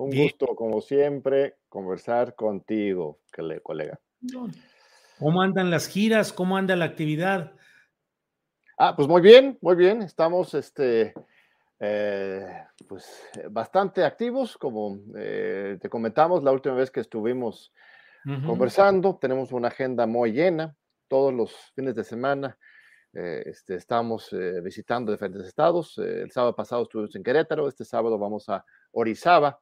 Un gusto, como siempre, conversar contigo, colega. ¿Cómo andan las giras? ¿Cómo anda la actividad? Ah, pues muy bien, muy bien. Estamos este, eh, pues, bastante activos, como eh, te comentamos la última vez que estuvimos conversando. Tenemos una agenda muy llena todos los fines de semana. Eh, este, estamos visitando diferentes estados. el sábado pasado estuvimos en Querétaro. Este sábado vamos a Orizaba.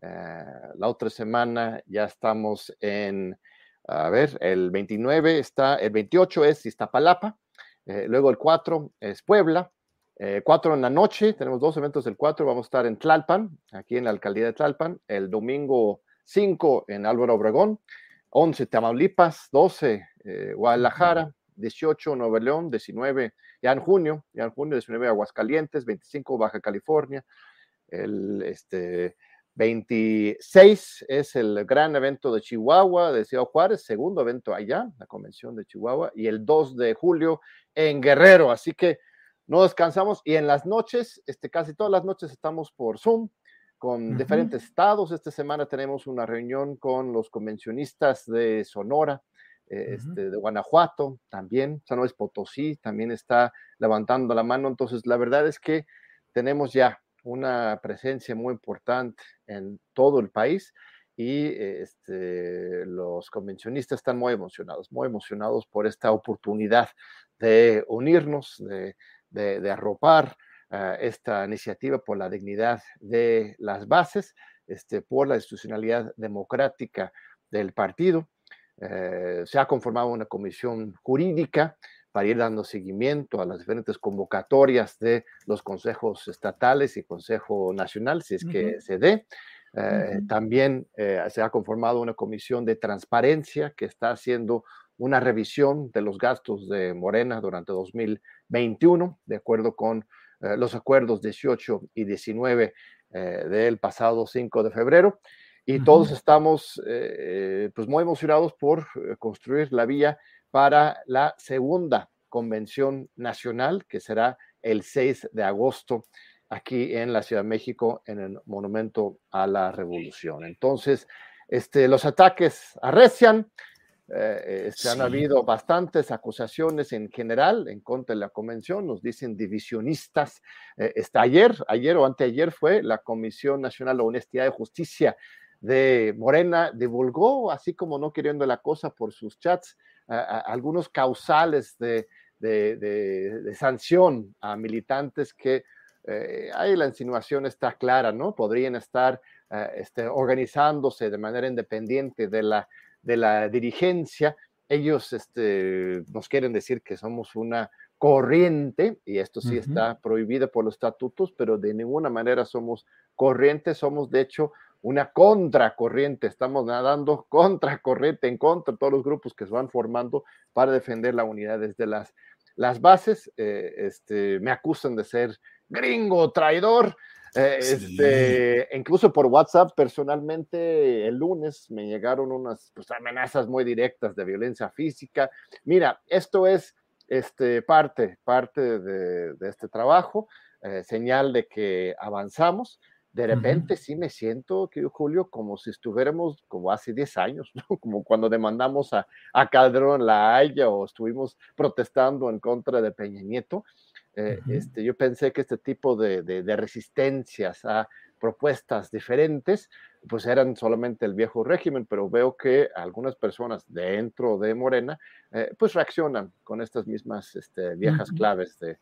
Eh, la otra semana ya estamos en, a ver, el 29 está, el 28 es Iztapalapa, eh, luego el 4 es Puebla, 4 eh, en la noche, tenemos dos eventos del 4, vamos a estar en Tlalpan, aquí en la alcaldía de Tlalpan, el domingo 5 en Álvaro Obregón, 11 Tamaulipas, 12 Guadalajara, 18 Nuevo León, 19 ya en junio, ya en junio 19 Aguascalientes, 25 Baja California, el este 26 es el gran evento de Chihuahua, de Ciudad Juárez, segundo evento allá, la convención de Chihuahua, y el 2 de julio en Guerrero. Así que no descansamos y en las noches, este, casi todas las noches estamos por Zoom con diferentes estados. Esta semana tenemos una reunión con los convencionistas de Sonora, eh, este, de Guanajuato también, San Luis Potosí también está levantando la mano. Entonces, la verdad es que tenemos ya una presencia muy importante en todo el país y este, los convencionistas están muy emocionados, muy emocionados por esta oportunidad de unirnos, de, arropar ah, esta iniciativa por la dignidad de las bases, este, por la institucionalidad democrática del partido. Eh, se ha conformado una comisión jurídica para ir dando seguimiento a las diferentes convocatorias de los consejos estatales y Consejo Nacional, si es que se dé. Eh, también eh, se ha conformado una comisión de transparencia que está haciendo una revisión de los gastos de Morena durante 2021, de acuerdo con eh, los acuerdos 18 y 19 del pasado 5 de febrero. Y todos estamos pues muy emocionados por construir la vía para la segunda convención nacional, que será el 6 de agosto aquí en la Ciudad de México, en el Monumento a la Revolución. Entonces, este, los ataques arrecian, eh, este, han habido bastantes acusaciones en general en contra de la convención, nos dicen divisionistas. Eh, está ayer, ayer o anteayer fue la Comisión Nacional de Honestidad y Justicia de Morena, divulgó, así como no queriendo la cosa por sus chats, algunos causales de, sanción a militantes que eh, ahí la insinuación está clara, ¿no? Podrían estar eh, este, organizándose de manera independiente de la, de la dirigencia. Ellos este, nos quieren decir que somos una corriente, y esto sí está prohibido por los estatutos, pero de ninguna manera somos corrientes, somos de hecho una contracorriente, estamos nadando contracorriente en contra de todos los grupos que se van formando para defender la unidad desde las, las bases. Eh, este, me acusan de ser gringo, traidor. Eh, este, incluso por WhatsApp personalmente el lunes me llegaron unas pues, amenazas muy directas de violencia física. Mira, esto es este, parte, parte de, de este trabajo. eh, señal de que avanzamos. De repente sí me siento, querido Julio, como si estuviéramos como hace 10 años, como cuando demandamos a, a Calderón La Haya o estuvimos protestando en contra de Peña Nieto. Eh, este, yo pensé que este tipo de, de, resistencias a propuestas diferentes, pues eran solamente el viejo régimen, pero veo que algunas personas dentro de Morena, eh, pues reaccionan con estas mismas este, viejas claves de,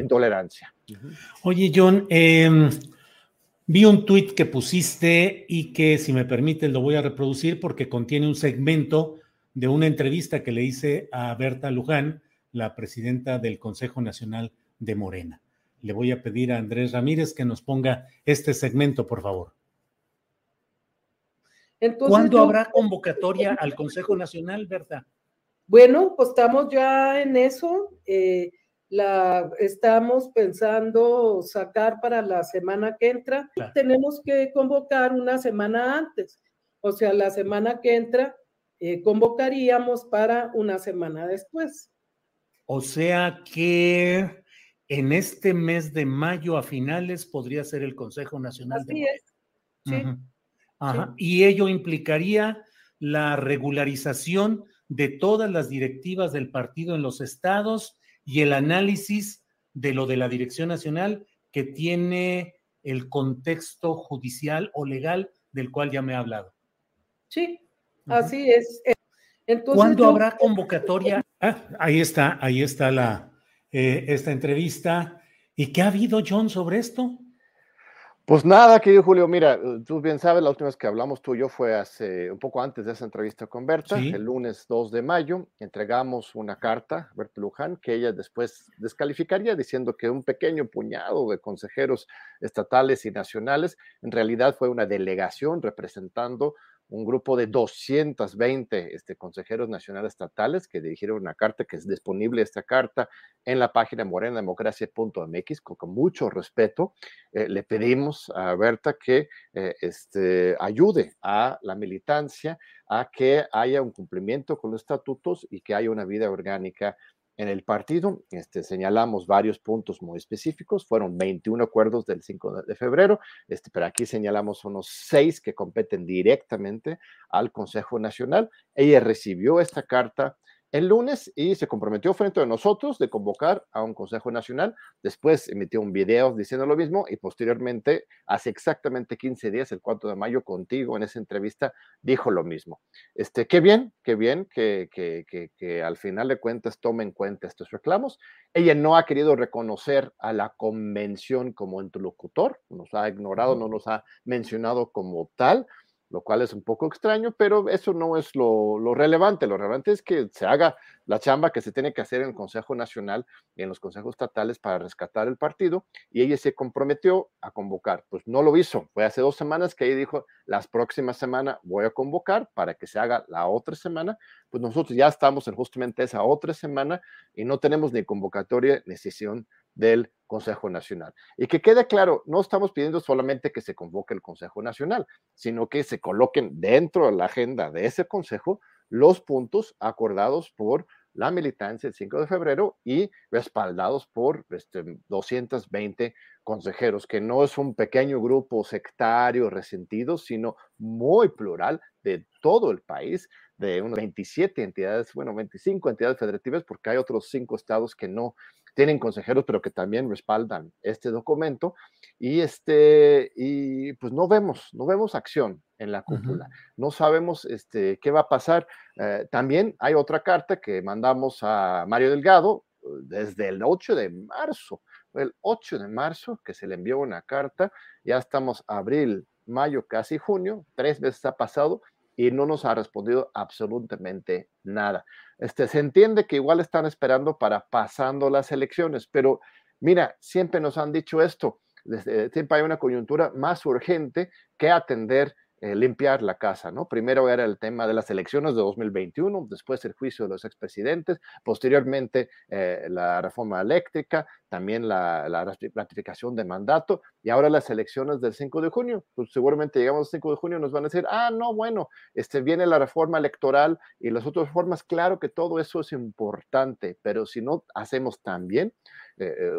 intolerancia. Oye, John, eh, Vi un tuit que pusiste y que, si me permite, lo voy a reproducir porque contiene un segmento de una entrevista que le hice a Berta Luján, la presidenta del Consejo Nacional de Morena. Le voy a pedir a Andrés Ramírez que nos ponga este segmento, por favor. ¿Cuándo habrá convocatoria al Consejo Nacional, Berta? Bueno, pues estamos ya en eso. Eh, la estamos pensando sacar para la semana que entra. Tenemos que convocar una semana antes. O sea, la semana que entra eh, convocaríamos para una semana después. O sea que en este mes de mayo a finales podría ser el Consejo Nacional Así de es. Sí. Ajá. Y ello implicaría la regularización de todas las directivas del partido en los estados y el análisis de lo de la Dirección Nacional que tiene el contexto judicial o legal del cual ya me ha hablado. Sí, así es. Entonces, ¿Cuándo habrá convocatoria? Ah, ahí está, ahí está la, eh, esta entrevista. ¿Y qué ha habido, John, sobre esto? Pues nada, querido Julio, mira, eh, tú bien sabes, la última vez que hablamos tú y yo fue hace un poco antes de esa entrevista con Berta, el lunes 2 de mayo, entregamos una carta a Berta Luján que ella después descalificaría diciendo que un pequeño puñado de consejeros estatales y nacionales en realidad fue una delegación representando un grupo de 220 este, consejeros nacionales estatales que dirigieron una carta que es disponible esta carta en la página morenademocracia.mx con, con mucho respeto. Eh, le pedimos a Berta que eh, este, ayude a la militancia a que haya un cumplimiento con los estatutos y que haya una vida orgánica en el partido este, señalamos varios puntos muy específicos, fueron 21 acuerdos del 5 de febrero, este, pero aquí señalamos unos seis que competen directamente al Consejo Nacional. Ella recibió esta carta el lunes y se comprometió frente a nosotros de convocar a un Consejo Nacional. Después emitió un video diciendo lo mismo y posteriormente, hace exactamente 15 días, el 4 de mayo, contigo en esa entrevista, dijo lo mismo. Este, qué bien, qué bien que, que, que, que al final de cuentas tome en cuenta estos reclamos. Ella no ha querido reconocer a la convención como interlocutor, nos ha ignorado, no nos ha mencionado como tal lo cual es un poco extraño, pero eso no es lo, relevante. Lo relevante es que se haga la chamba que se tiene que hacer en el Consejo Nacional y en los consejos estatales para rescatar el partido, y ella se comprometió a convocar. Pues no lo hizo. Fue hace dos semanas que ella dijo, las próximas semanas voy a convocar para que se haga la otra semana. Pues nosotros ya estamos en justamente esa otra semana y no tenemos ni convocatoria ni sesión del Consejo Nacional. Y que quede claro, no estamos pidiendo solamente que se convoque el Consejo Nacional, sino que se coloquen dentro de la agenda de ese Consejo los puntos acordados por la militancia el 5 de febrero y respaldados por este, 220 consejeros, que no es un pequeño grupo sectario resentido, sino muy plural de todo el país, de unas 27 entidades, bueno, 25 entidades federativas, porque hay otros cinco estados que no tienen consejeros, pero que también respaldan este documento. Y, este, y pues no vemos, no vemos acción en la cúpula. No sabemos este, qué va a pasar. Eh, también hay otra carta que mandamos a Mario Delgado eh, desde el 8 de marzo. El 8 de marzo que se le envió una carta. Ya estamos abril, mayo, casi junio. Tres veces ha pasado y no nos ha respondido absolutamente nada. Este, se entiende que igual están esperando para pasando las elecciones, pero mira, siempre nos han dicho esto, desde, siempre hay una coyuntura más urgente que atender eh, limpiar la casa, ¿no? Primero era el tema de las elecciones de 2021, después el juicio de los expresidentes, posteriormente eh, la reforma eléctrica, también la, ratificación de mandato y ahora las elecciones del 5 de junio. Pues seguramente llegamos al 5 de junio y nos van a decir, ah, no, bueno, este, viene la reforma electoral y las otras reformas, claro que todo eso es importante, pero si no hacemos tan bien,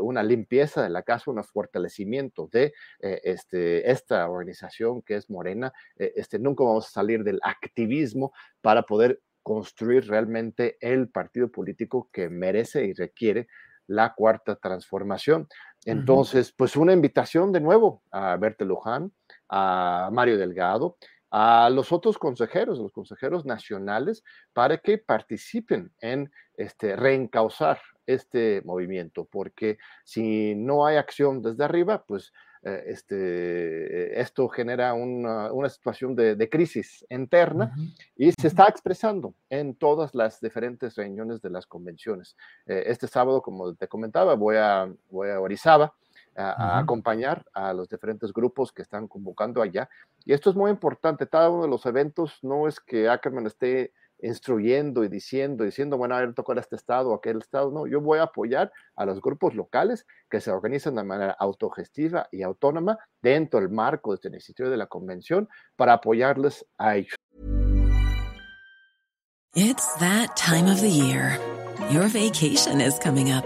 una limpieza de la casa, un fortalecimiento de este, esta organización que es Morena. este, nunca vamos a salir del activismo para poder construir realmente el partido político que merece y requiere la cuarta transformación. Entonces, pues una invitación de nuevo a Berta Luján, a Mario Delgado, a los otros consejeros, los consejeros nacionales, para que participen en este, reencauzar este movimiento, porque si no hay acción desde arriba, pues eh, este, esto genera una, situación de, crisis interna y se está expresando en todas las diferentes reuniones de las convenciones. Eh, este sábado, como te comentaba, voy a, voy a Orizaba a, acompañar a los diferentes grupos que están convocando allá. Y esto es muy importante. Cada uno de los eventos no es que Ackerman esté instruyendo y diciendo, diciendo, bueno, a ver, tocar este estado o aquel estado. No, yo voy a apoyar a los grupos locales que se organizan de manera autogestiva y autónoma dentro del marco de este Instituto de la Convención para apoyarles a ellos. It's that time of the year. Your vacation is coming up.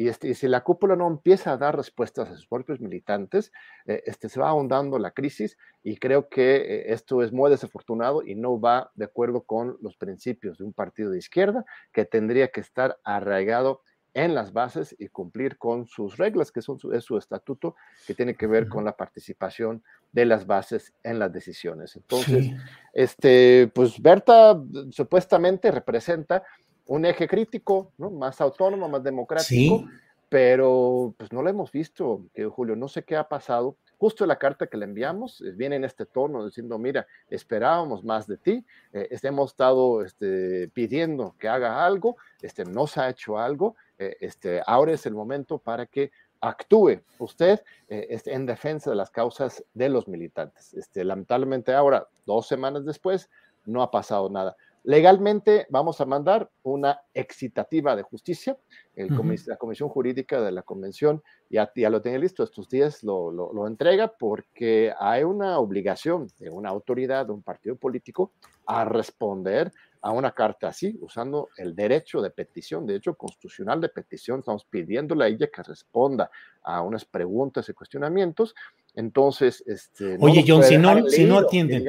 Y, este, si la cúpula no empieza a dar respuestas a sus propios militantes, eh, este, se va ahondando la crisis y creo que eh, esto es muy desafortunado y no va de acuerdo con los principios de un partido de izquierda que tendría que estar arraigado en las bases y cumplir con sus reglas, que son es su estatuto, que tiene que ver con la participación de las bases en las decisiones. Entonces, este, pues Berta supuestamente representa un eje crítico, ¿no? Más autónomo, más democrático, pero pues no lo hemos visto, que Julio, no sé qué ha pasado. Justo la carta que le enviamos eh, viene en este tono diciendo, mira, esperábamos más de ti, eh, este, hemos estado este, pidiendo que haga algo, este, no se ha hecho algo, eh, este, ahora es el momento para que actúe usted este, en defensa de las causas de los militantes. Este, lamentablemente ahora, dos semanas después, no ha pasado nada. Legalmente vamos a mandar una excitativa de justicia. La Comisión Jurídica de la Convención ya, ya lo tiene listo, estos días lo, lo, entrega porque hay una obligación de una autoridad, de un partido político, a responder a una carta así, usando el derecho de petición, derecho constitucional de petición. Estamos pidiéndole a ella que responda a unas preguntas y cuestionamientos. Entonces, este, Oye, John, si no, si no atienden,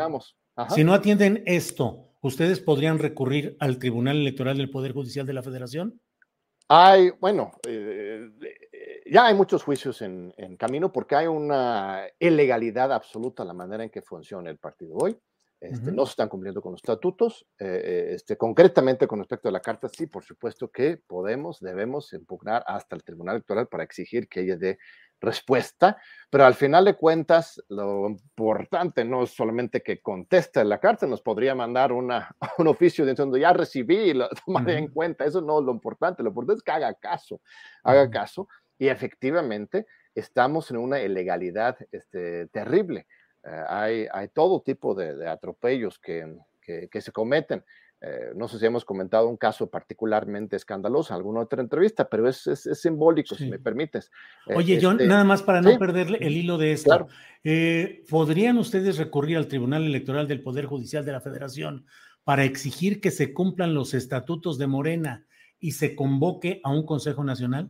si no atienden esto, ¿ustedes podrían recurrir al Tribunal Electoral del Poder Judicial de la Federación? Hay, bueno, eh, eh, ya hay muchos juicios en, camino porque hay una ilegalidad absoluta en la manera en que funciona el partido hoy. Este, no se están cumpliendo con los estatutos. Eh, este, concretamente con respecto a la carta, sí, por supuesto que podemos, debemos impugnar hasta el Tribunal Electoral para exigir que ella dé respuesta, pero al final de cuentas lo importante no es solamente que conteste la carta, nos podría mandar una, un oficio diciendo ya recibí, lo tomaré en cuenta, eso no es lo importante, lo importante es que haga caso, haga caso y efectivamente estamos en una ilegalidad este, terrible. Eh, hay, hay, todo tipo de, atropellos que, que se cometen. Eh, no sé si hemos comentado un caso particularmente escandaloso en alguna otra entrevista, pero es, simbólico, si me permites. Eh, Oye, John, este, nada más para no perderle el hilo de esto. Eh, ¿Podrían ustedes recurrir al Tribunal Electoral del Poder Judicial de la Federación para exigir que se cumplan los estatutos de Morena y se convoque a un Consejo Nacional?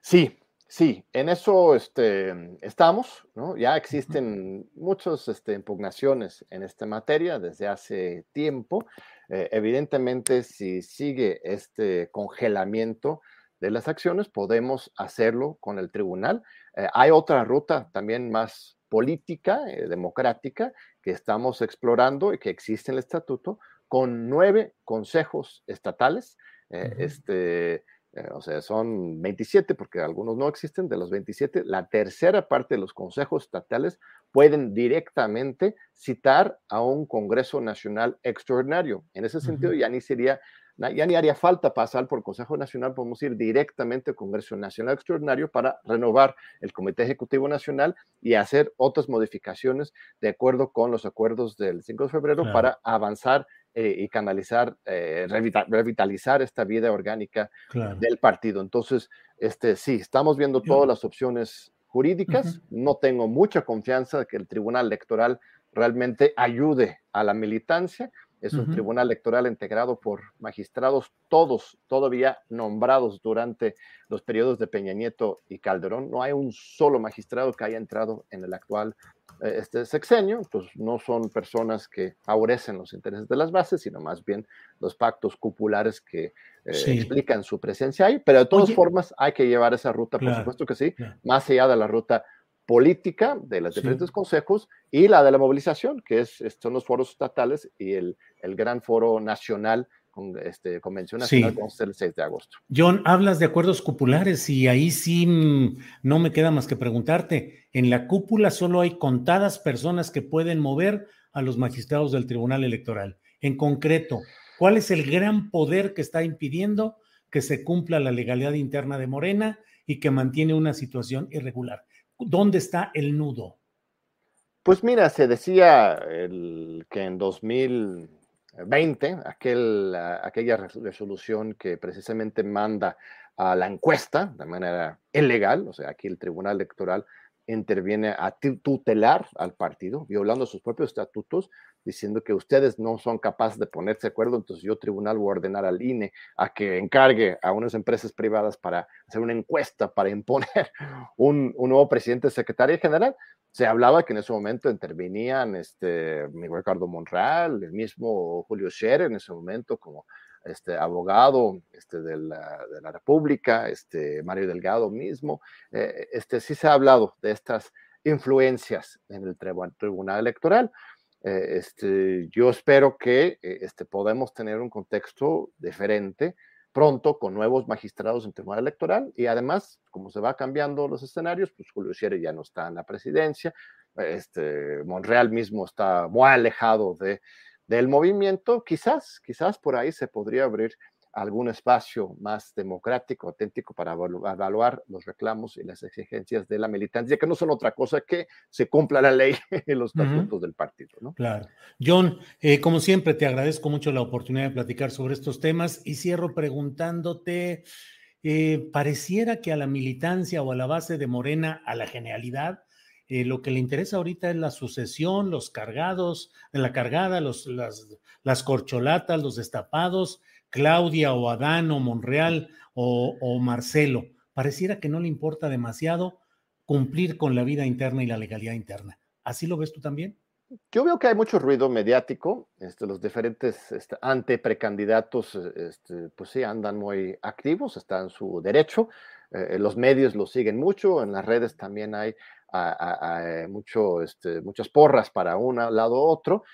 Sí, Sí, en eso este, estamos, ¿no? Ya existen muchas este, impugnaciones en esta materia desde hace tiempo. Eh, evidentemente, si sigue este congelamiento, de las acciones, podemos hacerlo con el tribunal. Eh, hay otra ruta también más política, eh, democrática, que estamos explorando y que existe en el estatuto, con nueve consejos estatales. este, o sea, son 27 porque algunos no existen, de los 27, la tercera parte de los consejos estatales pueden directamente citar a un Congreso Nacional extraordinario. En ese sentido, ya ni sería ya ni haría falta pasar por Consejo Nacional, podemos ir directamente al Congreso Nacional Extraordinario para renovar el Comité Ejecutivo Nacional y hacer otras modificaciones de acuerdo con los acuerdos del 5 de febrero para avanzar eh, y canalizar, eh, revitalizar esta vida orgánica del partido. Entonces, este, sí, estamos viendo todas las opciones jurídicas. No tengo mucha confianza de que el Tribunal Electoral realmente ayude a la militancia es un tribunal electoral integrado por magistrados, todos todavía nombrados durante los periodos de Peña Nieto y Calderón. No hay un solo magistrado que haya entrado en el actual eh, este sexenio, pues no son personas que favorecen los intereses de las bases, sino más bien los pactos cupulares que eh, explican su presencia ahí. Pero de todas formas hay que llevar esa ruta, por supuesto que sí, más allá de la ruta política de los diferentes consejos y la de la movilización, que es, son los foros estatales y el, el gran foro nacional con este, Convención Nacional sí. el 6 de agosto. John, hablas de acuerdos cupulares y ahí sí mm, no me queda más que preguntarte. En la cúpula solo hay contadas personas que pueden mover a los magistrados del Tribunal Electoral. En concreto, ¿cuál es el gran poder que está impidiendo que se cumpla la legalidad interna de Morena y que mantiene una situación irregular? ¿Dónde está el nudo? Pues mira, se decía que en 2020, aquel, aquella resolución que precisamente manda a la encuesta de manera ilegal, o sea, aquí el Tribunal Electoral interviene a tutelar al partido, violando sus propios estatutos, diciendo que ustedes no son capaces de ponerse de acuerdo, entonces yo tribunal voy a ordenar al INE a que encargue a unas empresas privadas para hacer una encuesta para imponer un, nuevo presidente secretario general. Se hablaba que en ese momento intervenían este, Ricardo Monreal, el mismo Julio Scherer en ese momento como este abogado este, de, la, de la República, este, Mario Delgado mismo. Eh, este, sí se ha hablado de estas influencias en el Tribunal Electoral. Eh, este, yo espero que eh, este, podamos tener un contexto diferente pronto con nuevos magistrados en Tribunal Electoral y además, como se va cambiando los escenarios, pues Julio Scherer ya no está en la presidencia, este, Monreal mismo está muy alejado de, del movimiento, quizás, quizás por ahí se podría abrir algún espacio más democrático, auténtico para evaluar los reclamos y las exigencias de la militancia, que no son otra cosa que se cumpla la ley en los estatutos del partido. ¿no? Claro. John, eh, como siempre, te agradezco mucho la oportunidad de platicar sobre estos temas y cierro preguntándote, eh, pareciera que a la militancia o a la base de Morena, a la genialidad, eh, lo que le interesa ahorita es la sucesión, los cargados, la cargada, los, las, las corcholatas, los destapados, Claudia o Adán o Monreal o, Marcelo. Pareciera que no le importa demasiado cumplir con la vida interna y la legalidad interna. ¿Así lo ves tú también? Yo veo que hay mucho ruido mediático, este, los diferentes este, ante precandidatos, este, pues sí, andan muy activos, están en su derecho, eh, los medios lo siguen mucho, en las redes también hay mucho, este, muchas porras para un lado u otro,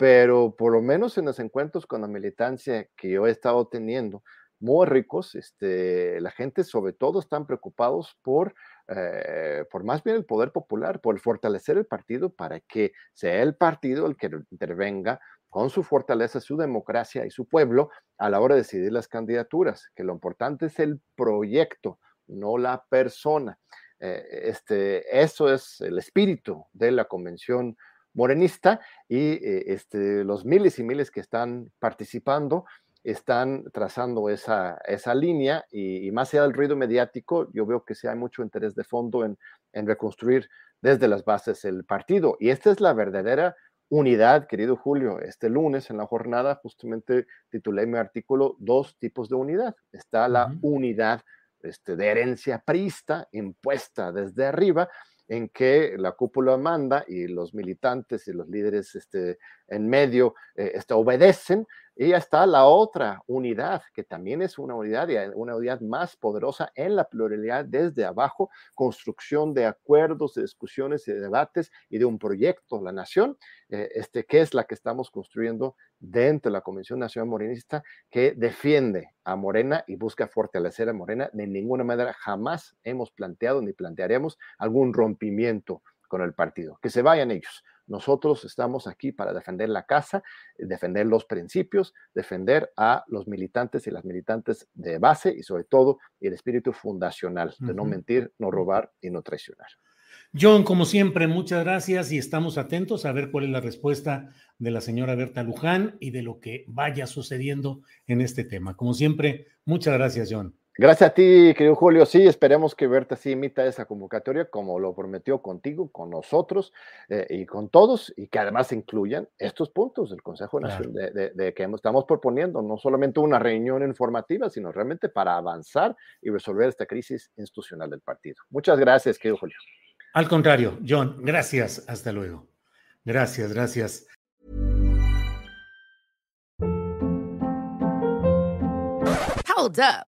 pero por lo menos en los encuentros con la militancia que yo he estado teniendo, muy ricos, este, la gente sobre todo están preocupados por, eh, por más bien el poder popular, por fortalecer el partido para que sea el partido el que intervenga con su fortaleza, su democracia y su pueblo a la hora de decidir las candidaturas, que lo importante es el proyecto, no la persona. Eh, este, eso es el espíritu de la convención morenista y eh, este, los miles y miles que están participando están trazando esa, esa línea y, más allá del ruido mediático, yo veo que sí hay mucho interés de fondo en, en reconstruir desde las bases el partido. Y esta es la verdadera unidad, querido Julio. Este lunes en la jornada justamente titulé mi artículo Dos tipos de unidad. Está la unidad este, de herencia prista impuesta desde arriba, en que la cúpula manda y los militantes y los líderes este, en medio eh, este, obedecen, Y ya está la otra unidad, que también es una unidad, una unidad más poderosa en la pluralidad desde abajo, construcción de acuerdos, de discusiones y de debates y de un proyecto, la nación, eh, este, que es la que estamos construyendo dentro de la Convención Nacional Morenista, que defiende a Morena y busca fortalecer a Morena. De ninguna manera jamás hemos planteado ni plantearemos algún rompimiento con el partido. Que se vayan ellos. Nosotros estamos aquí para defender la casa, defender los principios, defender a los militantes y las militantes de base y sobre todo el espíritu fundacional de no mentir, no robar y no traicionar. John, como siempre, muchas gracias y estamos atentos a ver cuál es la respuesta de la señora Berta Luján y de lo que vaya sucediendo en este tema. Como siempre, muchas gracias, John. Gracias a ti, querido Julio. Sí, esperemos que Berta sí imita esa convocatoria como lo prometió contigo, con nosotros eh, y con todos, y que además incluyan estos puntos del Consejo Nacional de, que estamos proponiendo, no solamente una reunión informativa, sino realmente para avanzar y resolver esta crisis institucional del partido. Muchas gracias, querido Julio. Al contrario, John, gracias. Hasta luego. Gracias, gracias. Hold up.